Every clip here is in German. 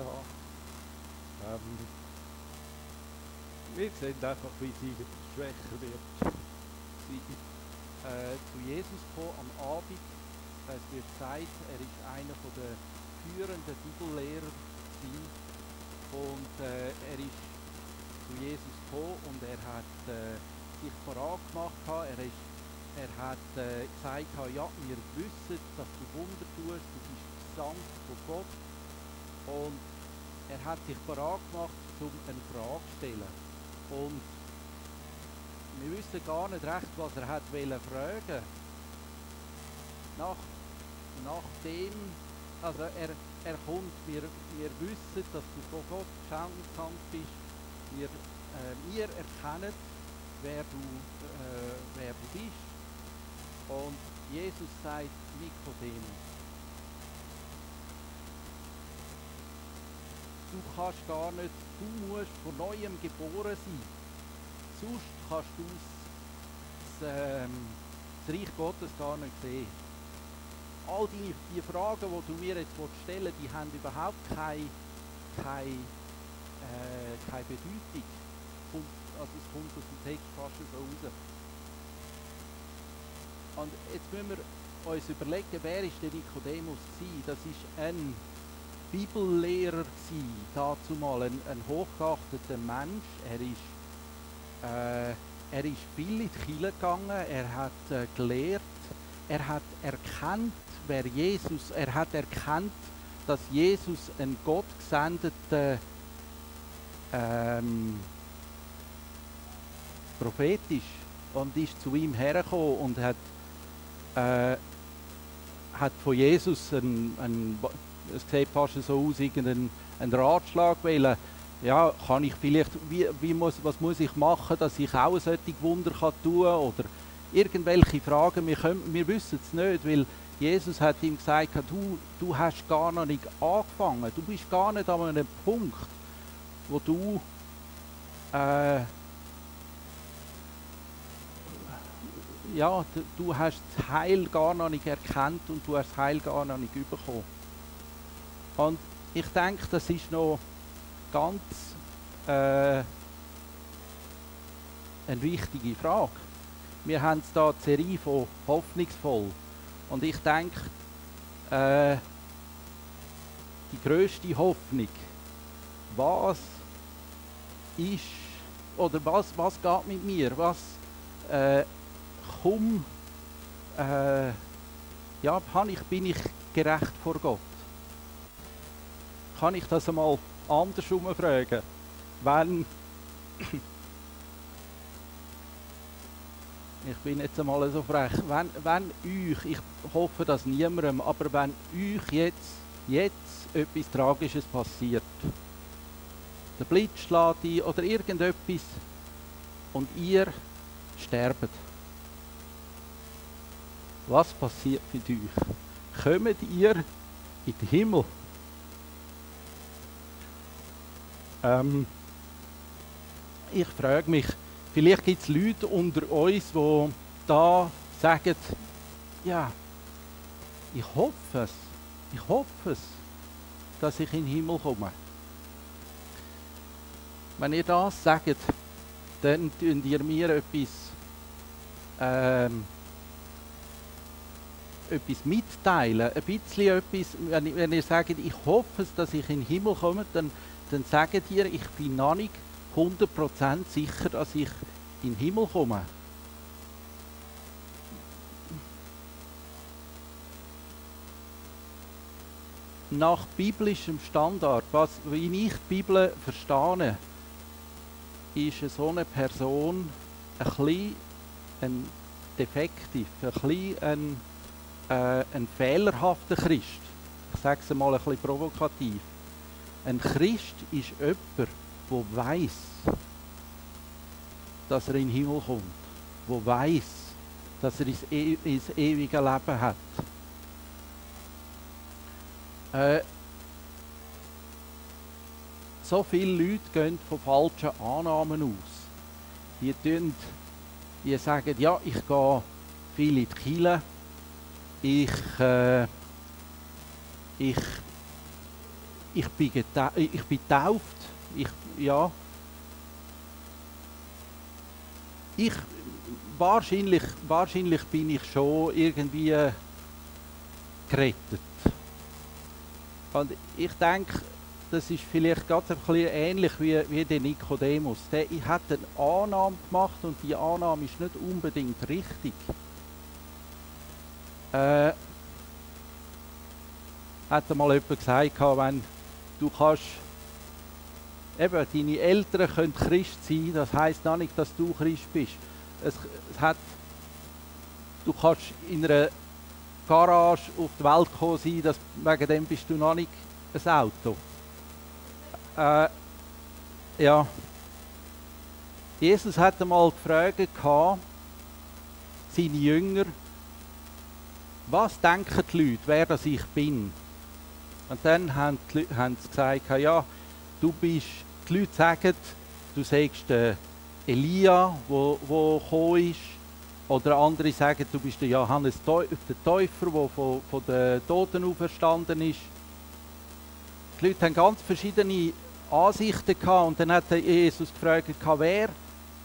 da. Ähm, wir sehen einfach, wie sie schwächer wird. Sie ist äh, zu Jesus gekommen am Abend. Es wird gesagt, er ist einer der führenden Bibellehrer und äh, er ist zu Jesus gekommen und er hat äh, sich vorangemacht. Er, ist, er hat äh, gesagt, ja, wir wissen, dass du Wunder tust, du bist gesandt von Gott. Und er hat sich vorangemacht, um eine Frage zu stellen. Und wir wissen gar nicht recht, was er hat fragen Nach, Nachdem, also er, er kommt, wir, wir wissen, dass du von Gott gesandt bist. Wir, äh, wir erkennen, wer du, äh, wer du bist. Und Jesus sagt Nikodemus, du kannst gar nicht, du musst von neuem geboren sein. Sonst kannst du das, ähm, das Reich Gottes gar nicht sehen. All die, die Fragen, die du mir jetzt stellen die haben überhaupt keine, keine, äh, keine Bedeutung. Also es kommt aus dem Text fast so raus. Und jetzt müssen wir uns überlegen, wer ist der Nikodemus gewesen? Das ist ein Bibellehrer gewesen, dazu mal ein, ein hochgeachteter Mensch. Er ist, äh, er ist viel in die Kirche gegangen, er hat äh, gelehrt, er hat erkannt, wer Jesus, er hat erkannt, dass Jesus ein Gott gesendeter ähm, Prophet ist und ist zu ihm hergekommen und hat, äh, hat von Jesus ein, ein es sieht fast so aus, irgendeinen einen Ratschlag wählen. Ja, kann ich vielleicht, wie, wie muss, was muss ich machen, dass ich auch solche Wunder kann tun kann? Oder irgendwelche Fragen, wir, können, wir wissen es nicht, weil Jesus hat ihm gesagt, du, du hast gar noch nicht angefangen, du bist gar nicht an einem Punkt, wo du äh, ja, du hast das Heil gar noch nicht erkannt und du hast das Heil gar noch nicht bekommen. Und ich denke, das ist noch ganz äh, eine wichtige Frage. Wir haben hier die Serie von Hoffnungsvoll. Und ich denke, äh, die größte Hoffnung, was ist, oder was, was geht mit mir, was äh, komm, äh, ja, bin ich gerecht vor Gott kann ich das einmal andersrum fragen. Wenn ich bin jetzt einmal so frech, wenn, wenn euch, ich hoffe das niemandem, aber wenn euch jetzt, jetzt etwas Tragisches passiert, der Blitz schlägt ein oder irgendetwas und ihr sterbt, was passiert mit euch? Kommt ihr in den Himmel? Ähm, ich frage mich, vielleicht gibt es Leute unter uns, die da sagen, ja, ich hoffe es, ich hoffe es, dass ich in den Himmel komme. Wenn ihr das sagt, dann tun ihr mir etwas, ähm, etwas mitteilen, ein bisschen etwas, wenn, wenn ihr sagt, ich hoffe es, dass ich in den Himmel komme, dann dann sagen dir, ich bin noch nicht 100% sicher, dass ich in den Himmel komme. Nach biblischem Standard, was, wie ich die Bibel verstehe, ist so eine Person ein bisschen defektiv, ein bisschen ein, äh, ein fehlerhafter Christ. Ich sage es mal ein bisschen provokativ. Ein Christ ist jemand, der weiß, dass er in den Himmel kommt, der weiß, dass er e ins ewige Leben hat. Äh, so viele Leute gehen von falschen Annahmen aus. Die, tun, die sagen, ja, ich gehe viel in die Kirche, ich, äh, ich ich bin, ich bin getauft. Ich, ja. Ich, wahrscheinlich, wahrscheinlich bin ich schon irgendwie gerettet. Und ich denke, das ist vielleicht ganz ein bisschen ähnlich wie, wie der Nikodemus. Der hat eine Annahme gemacht und die Annahme ist nicht unbedingt richtig. Äh, hat mal jemand gesagt, wenn du kannst, eben, deine Eltern können Christ sein, das heißt noch nicht, dass du Christ bist. Es, es hat, du kannst in einer Garage auf die Welt gekommen sein, dass, wegen dem bist du noch nicht ein Auto. Äh, ja. Jesus hat einmal gefragt, seine Jünger, was denken die Leute, wer das ich bin? Und dann haben, die, haben sie gesagt, ja, du bist, die Leute sagen, du sagst der Elia, wo, wo gekommen ist. Oder andere sagen, du bist der Johannes der Täufer, der von, von den Toten auferstanden ist. Die Leute haben ganz verschiedene Ansichten gehabt und dann hat Jesus gefragt, wer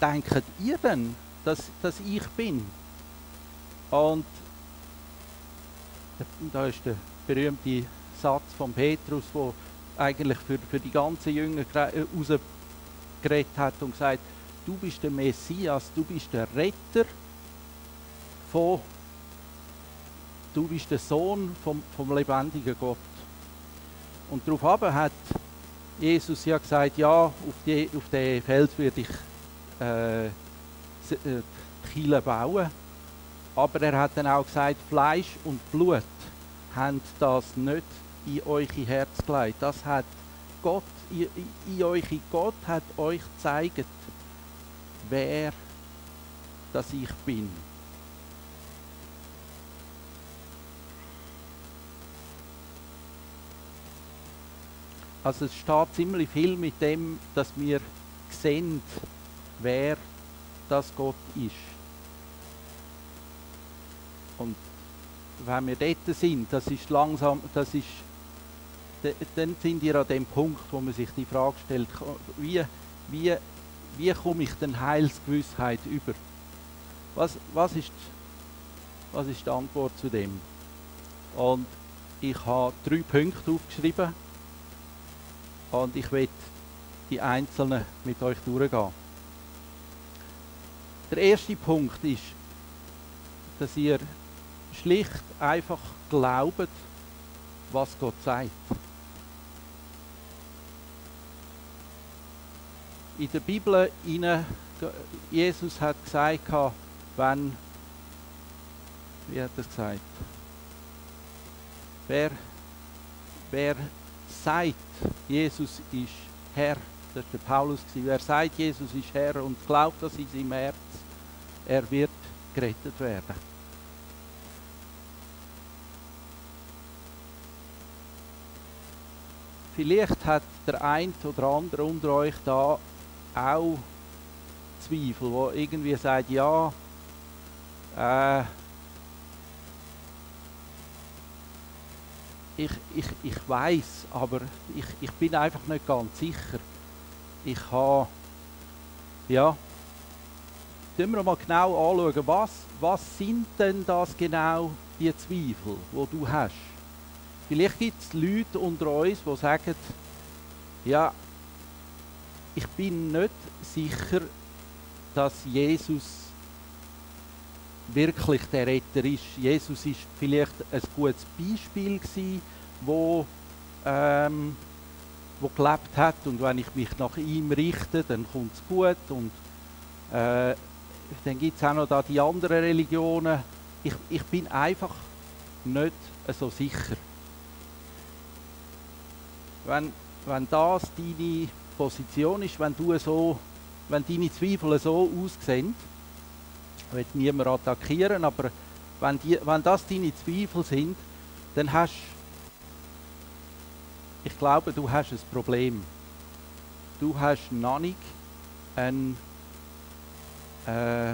denkt ihr denn, dass, dass ich bin? Und da ist der berühmte Satz von Petrus, wo eigentlich für, für die ganzen Jünger rausgeredet hat und gesagt, du bist der Messias, du bist der Retter von, du bist der Sohn vom, vom lebendigen Gott. Und darauf hat Jesus ja gesagt, ja, auf, die, auf den Fels würde ich äh, äh Kiele bauen. Aber er hat dann auch gesagt, Fleisch und Blut haben das nicht in euch Herz gelegt. Das hat Gott, in, in euch Gott hat euch gezeigt, wer das ich bin. Also es steht ziemlich viel mit dem, dass wir sehen, wer das Gott ist. Und wenn wir dort sind, das ist langsam, das ist, dann sind wir an dem Punkt, wo man sich die Frage stellt, wie, wie, wie komme ich denn Heilsgewissheit über? Was, was, ist, was ist die Antwort zu dem? Und ich habe drei Punkte aufgeschrieben und ich will die einzelnen mit euch durchgehen. Der erste Punkt ist, dass ihr schlicht einfach glaubt, was Gott sagt. In der Bibel, Jesus hat gesagt, wenn, wie hat er gesagt, wer, wer sagt, Jesus ist Herr, das war der Paulus, wer sagt, Jesus ist Herr und glaubt das in seinem Herz, er wird gerettet werden. Vielleicht hat der eine oder andere unter euch da auch Zweifel, wo irgendwie sagt, ja, äh, ich, ich, ich weiß, aber ich, ich bin einfach nicht ganz sicher. Ich habe, ja, schauen wir mal genau anschauen, was, was sind denn das genau, die Zweifel, die du hast? Vielleicht gibt es Leute unter uns, die sagen, ja, ich bin nicht sicher, dass Jesus wirklich der Retter ist. Jesus ist vielleicht ein gutes Beispiel gewesen, wo, ähm, wo gelebt hat und wenn ich mich nach ihm richte, dann kommt es gut und äh, dann gibt es auch noch da die anderen Religionen. Ich, ich bin einfach nicht so sicher. Wenn, wenn das deine Position ist, wenn du so, wenn deine Zweifel so aussehen, ich will niemand attackieren, aber wenn, die, wenn das deine Zweifel sind, dann hast ich glaube, du hast ein Problem. Du hast noch nicht ein, äh,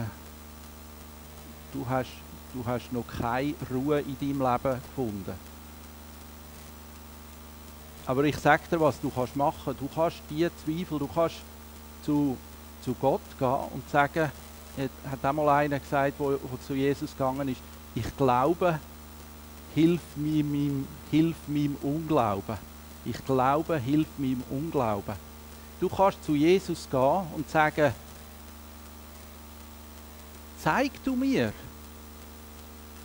du, hast, du hast noch keine Ruhe in deinem Leben gefunden. Aber ich sage dir, was du kannst machen. Du kannst die Zweifel, du kannst zu, zu Gott gehen und sagen, hat einmal einer gesagt, der zu Jesus gegangen ist, ich glaube, hilf mir meinem, hilf meinem Unglauben. Ich glaube, hilf meinem Unglauben. Du kannst zu Jesus gehen und sagen, zeig du mir,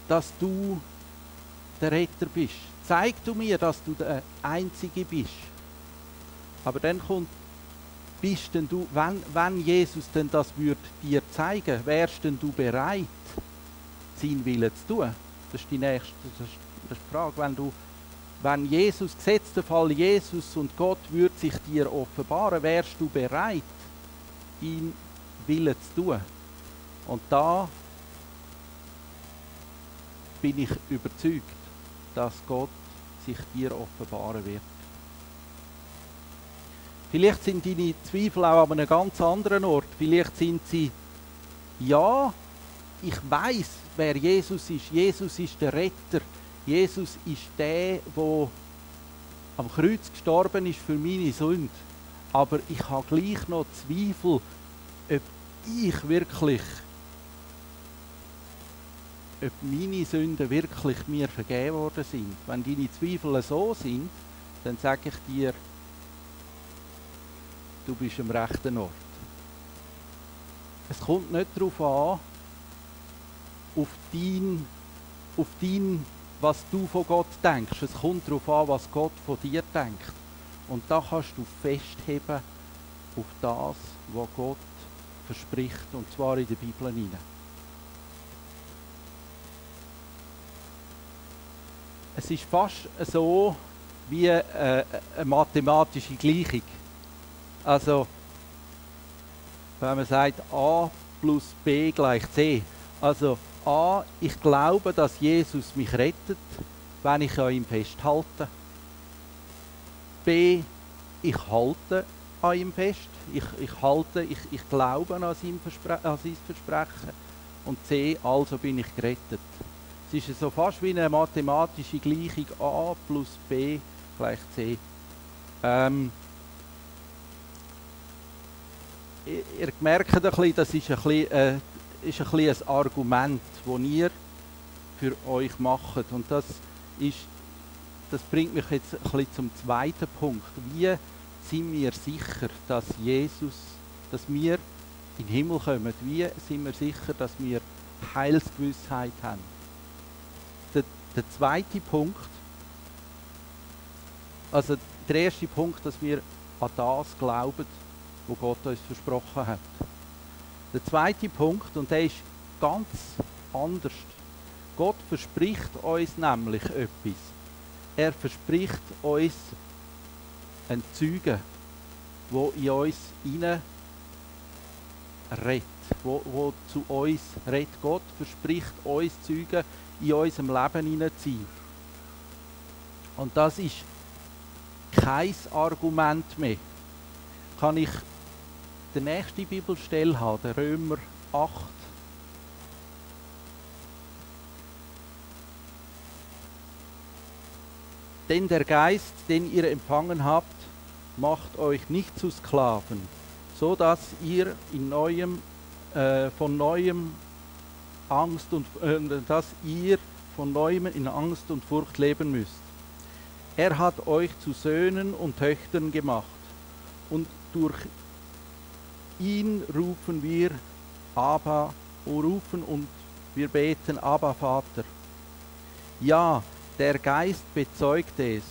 dass du der Retter bist. Zeig du mir, dass du der Einzige bist. Aber dann kommt, bist denn du, wenn, wenn Jesus denn das würde dir zeigen, wärst denn du bereit, seinen Willen zu tun? Das ist die nächste das ist die Frage. Wenn, du, wenn Jesus, gesetzt Fall Jesus und Gott würde sich dir offenbaren, wärst du bereit, ihn Willen zu tun? Und da bin ich überzeugt, dass Gott sich dir offenbaren wird. Vielleicht sind deine Zweifel auch an einem ganz anderen Ort. Vielleicht sind sie, ja, ich weiß, wer Jesus ist. Jesus ist der Retter. Jesus ist der, der am Kreuz gestorben ist für meine Sünde. Aber ich habe gleich noch Zweifel, ob ich wirklich ob meine Sünden wirklich mir vergeben worden sind. Wenn deine Zweifel so sind, dann sage ich dir, du bist am rechten Ort. Es kommt nicht darauf an, auf dein, auf dein, was du von Gott denkst. Es kommt darauf an, was Gott von dir denkt. Und da kannst du festheben auf das, was Gott verspricht, und zwar in der Bibel hinein. Es ist fast so wie äh, eine mathematische Gleichung. Also, wenn man sagt, a plus b gleich c. Also, a, ich glaube, dass Jesus mich rettet, wenn ich an ihm festhalte. b, ich halte an ihm fest. Ich, ich halte, ich, ich glaube an sein, an sein Versprechen. Und c, also bin ich gerettet. Es ist so fast wie eine mathematische Gleichung a plus b gleich c. Ähm, ihr merkt ein bisschen, das ist ein bisschen, äh, ist ein, bisschen ein Argument, das ihr für euch macht. Und das, ist, das bringt mich jetzt ein bisschen zum zweiten Punkt. Wie sind wir sicher, dass Jesus, dass wir in den Himmel kommen? Wie sind wir sicher, dass wir Heilsgewissheit haben? Der zweite Punkt, also der erste Punkt, dass wir an das glauben, was Gott uns versprochen hat. Der zweite Punkt, und der ist ganz anders. Gott verspricht uns nämlich etwas. Er verspricht uns ein Zeugen, wo in uns hinein redet, wo, wo zu uns redet. Gott verspricht uns Zeugen, in unserem Leben hineinziehen. Und das ist kein Argument mehr. Kann ich die nächste Bibelstelle haben, Römer 8. Denn der Geist, den ihr empfangen habt, macht euch nicht zu Sklaven, so dass ihr in neuem, äh, von neuem Angst und äh, dass ihr von neuem in Angst und Furcht leben müsst. Er hat euch zu Söhnen und Töchtern gemacht und durch ihn rufen wir Abba, rufen und wir beten Abba Vater. Ja, der Geist bezeugt es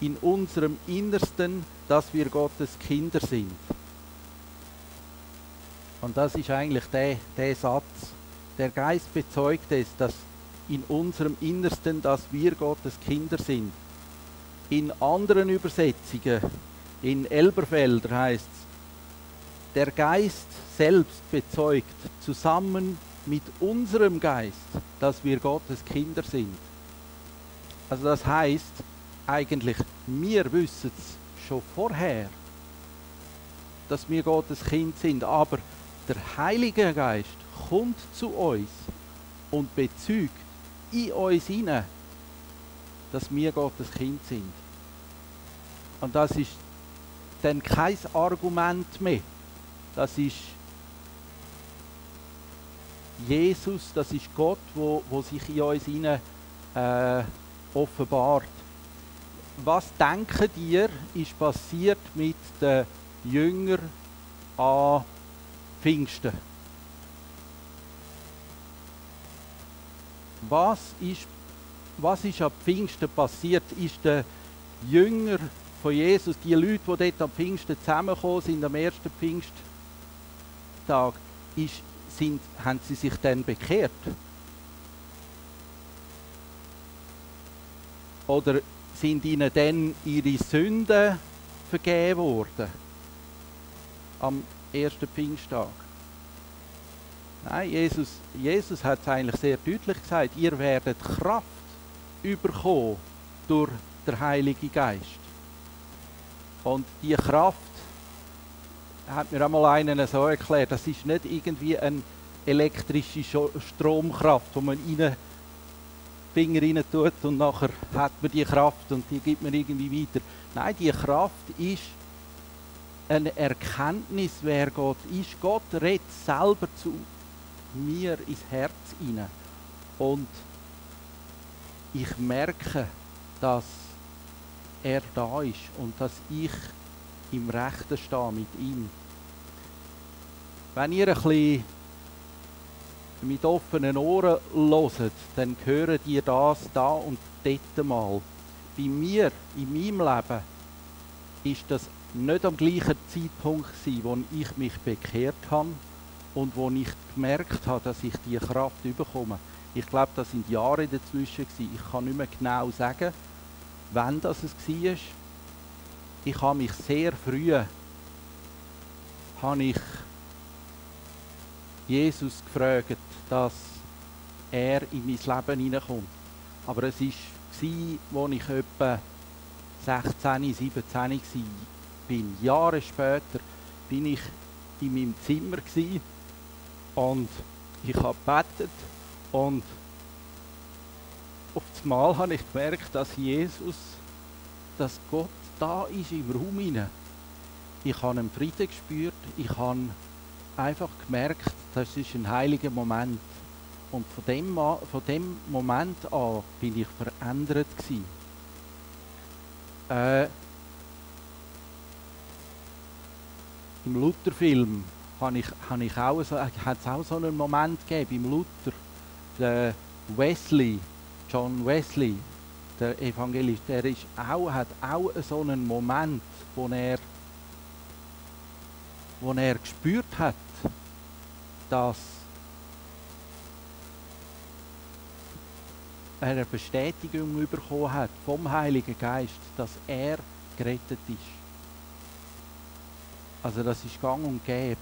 in unserem Innersten, dass wir Gottes Kinder sind. Und das ist eigentlich der, der Satz, der Geist bezeugt es, dass in unserem Innersten, dass wir Gottes Kinder sind. In anderen Übersetzungen, in Elberfelder heißt es, der Geist selbst bezeugt zusammen mit unserem Geist, dass wir Gottes Kinder sind. Also das heißt eigentlich, wir wissen es schon vorher, dass wir Gottes Kind sind, aber der Heilige Geist kommt zu uns und bezeugt in uns hinein, dass wir Gottes Kind sind. Und das ist dann kein Argument mehr. Das ist Jesus, das ist Gott, wo, wo sich in uns hinein, äh, offenbart. Was denken ihr, ist passiert mit den Jüngern an Pfingsten? Was ist, was ist an Pfingsten passiert? Ist der Jünger von Jesus, die Leute, die dort am Pfingsten zusammengekommen sind, am ersten Pfingsttag, ist, sind, haben sie sich dann bekehrt? Oder sind ihnen dann ihre Sünden vergeben worden? Am ersten Pfingsttag? Nein, Jesus, Jesus hat es eigentlich sehr deutlich gesagt, ihr werdet Kraft überkommen durch den Heiligen Geist. Und die Kraft hat mir einmal einen so erklärt, das ist nicht irgendwie eine elektrische Stromkraft, wo man rein Finger rein tut und nachher hat man die Kraft und die gibt man irgendwie weiter. Nein, die Kraft ist eine Erkenntnis, wer Gott ist. Gott redet selber zu mir ins Herz hinein. Und ich merke, dass er da ist und dass ich im Rechten stehe mit ihm. Wenn ihr ein bisschen mit offenen Ohren hört, dann hören ihr das da und dort mal. Bei mir, in meinem Leben, ist das nicht am gleichen Zeitpunkt gewesen, wo ich mich bekehrt habe und wo ich gemerkt habe, dass ich die Kraft überkomme. Ich glaube, das sind Jahre dazwischen gewesen. Ich kann nicht mehr genau sagen, wann das es war. Ich habe mich sehr früh habe ich Jesus gefragt, dass er in mein Leben hineinkommt. Aber es war, als ich etwa 16, 17 war. Jahre später bin ich in meinem Zimmer und ich habe gebetet und auf einmal habe ich gemerkt, dass Jesus, dass Gott da ist im Raum hinein. Ich habe einen Frieden gespürt, ich habe einfach gemerkt, das ist ein heiliger Moment. Und von dem, von dem Moment an bin ich verändert gewesen. Äh, Im Lutherfilm habe ich, habe ich auch hat es auch so einen Moment gegeben, beim Luther, der Wesley, John Wesley, der Evangelist, der ist auch, hat auch so einen Moment, wo er, wo er gespürt hat, dass er eine Bestätigung bekommen hat vom Heiligen Geist, dass er gerettet ist. Also das ist gang und gäbe.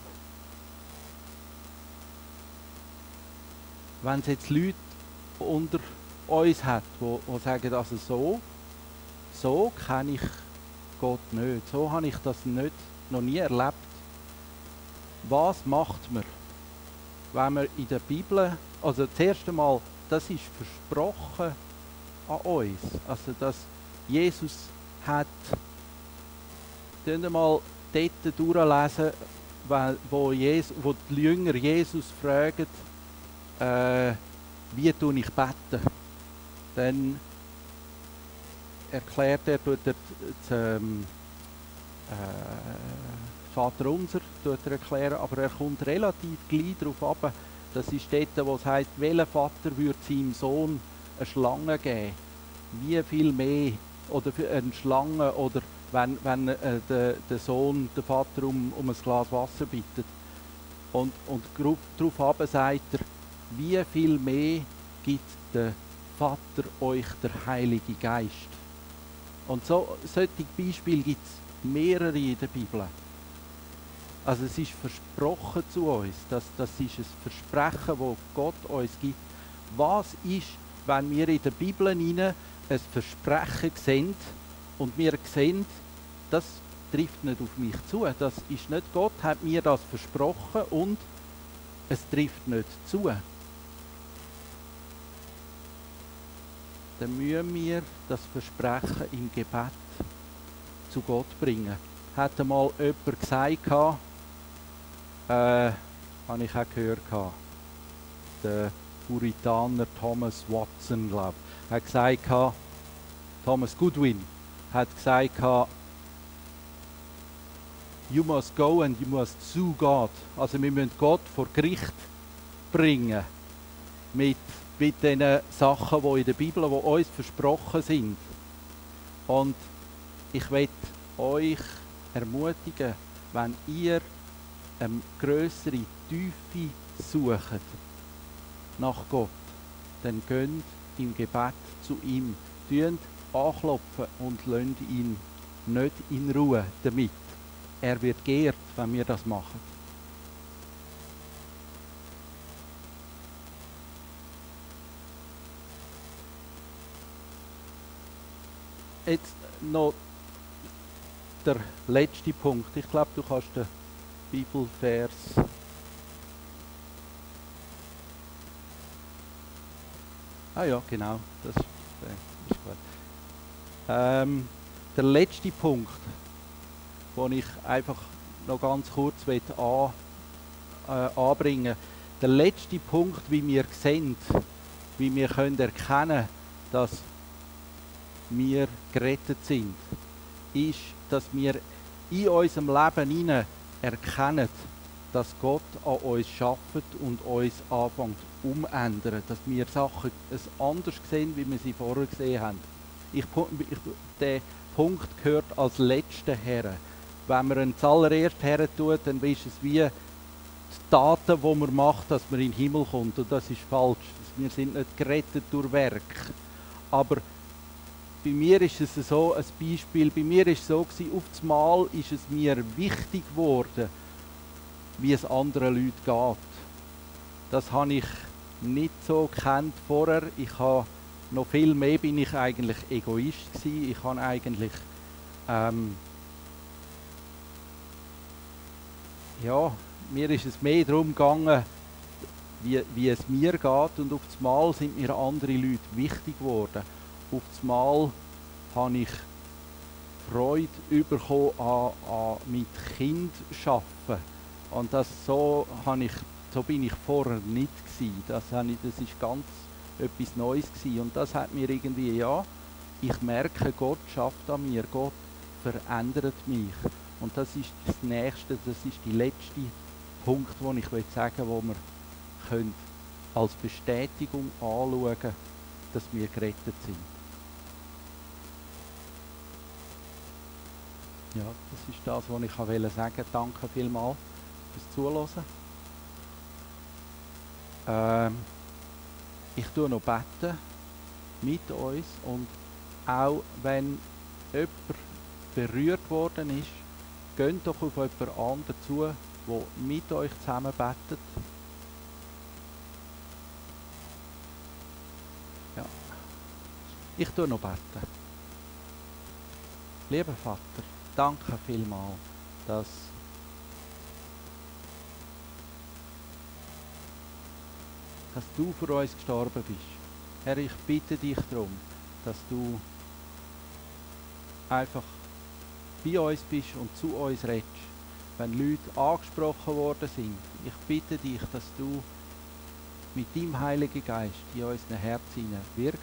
Wenn es jetzt Leute unter uns hat, die, sagen, also so, so kenne ich Gott nicht, so habe ich das nicht, noch nie erlebt. Was macht man, wenn man in der Bibel, also das erste Mal, das ist versprochen an uns, also dass Jesus hat, mal dort durchlesen, wo, Jesus, wo die Jünger Jesus fragen, äh, wie tue ich beten? Dann erklärt er, tut er das, ähm, äh, Vater unser tut er erklären, aber er kommt relativ gleich darauf ab, das ist dort, wo es heißt, welcher Vater würde seinem Sohn eine Schlange geben? Wie viel mehr? Oder eine Schlange oder wenn, wenn äh, der, der Sohn den Vater um, um ein Glas Wasser bittet. Und, und darauf sagt er, wie viel mehr gibt der Vater euch der Heilige Geist. Und so, solche Beispiele gibt es mehrere in der Bibel. Also es ist versprochen zu uns, das, das ist ein Versprechen, das Gott uns gibt. Was ist, wenn wir in der Bibel ein Versprechen sehen, und wir sehen, das trifft nicht auf mich zu. Das ist nicht Gott hat mir das versprochen und es trifft nicht zu. Dann müssen wir das Versprechen im Gebet zu Gott bringen. Hat einmal jemand gesagt, äh, habe ich auch gehört, der Puritaner Thomas Watson, glaube ich, hat gesagt, Thomas Goodwin hat gesagt, you must go and you must sue God. Also wir müssen Gott vor Gericht bringen mit, mit den Sachen, die in der Bibel, die uns versprochen sind. Und ich will euch ermutigen, wenn ihr eine größere Tiefe sucht nach Gott, dann geht im Gebet zu ihm, tönt anklopfen und lasst ihn nicht in Ruhe damit. Er wird geehrt, wenn wir das machen. Jetzt noch der letzte Punkt. Ich glaube, du kannst den Bibelvers. Ah ja, genau, das ist gut. Ähm, der letzte Punkt, den ich einfach noch ganz kurz an, äh, anbringen Der letzte Punkt, wie wir sehen, wie wir können erkennen dass wir gerettet sind, ist, dass wir in unserem Leben hinein erkennen, dass Gott an uns schafft und uns anfängt umändern, dass wir Sachen anders sehen, wie wir sie vorher gesehen haben. Ich, ich, der Punkt gehört als letzter her. Wenn man ihn zuallererst her tut, dann ist es wie die Taten, die man macht, dass man in den Himmel kommt. Und das ist falsch. Wir sind nicht gerettet durch Werk. Aber bei mir ist es so, ein Beispiel, bei mir ist es so auf das Mal ist es mir wichtig geworden, wie es anderen Leuten geht. Das habe ich nicht so kennt vorher. Ich habe noch viel mehr bin ich eigentlich Egoist gewesen. Ich habe eigentlich ähm, ja, mir ist es mehr darum gegangen, wie, wie es mir geht und auf das Mal sind mir andere Leute wichtig geworden. Auf das Mal habe ich Freude bekommen an, an mit Kind arbeiten. Und das so, habe ich, so bin ich vorher nicht gewesen. Das, habe ich, das ist ganz etwas Neues gewesen. Und das hat mir irgendwie, ja, ich merke, Gott schafft an mir, Gott verändert mich. Und das ist das Nächste, das ist die letzte Punkt, den ich sagen will, wo wir können als Bestätigung anschauen dass wir gerettet sind. Ja, das ist das, was ich sagen wollte. Danke vielmals fürs Zuhören. Ähm, ich tue noch beten mit uns und auch wenn jemand berührt worden ist, geht doch auf jemand anderen zu, der mit euch zusammen betet. Ja. Ich tue noch beten. Lieber Vater, danke vielmals, dass dass du für uns gestorben bist. Herr, ich bitte dich darum, dass du einfach bei uns bist und zu uns redest. Wenn Leute angesprochen worden sind, ich bitte dich, dass du mit deinem Heiligen Geist in unseren Herzen wirkst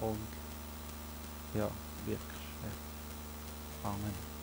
und ja, wirkst. Amen.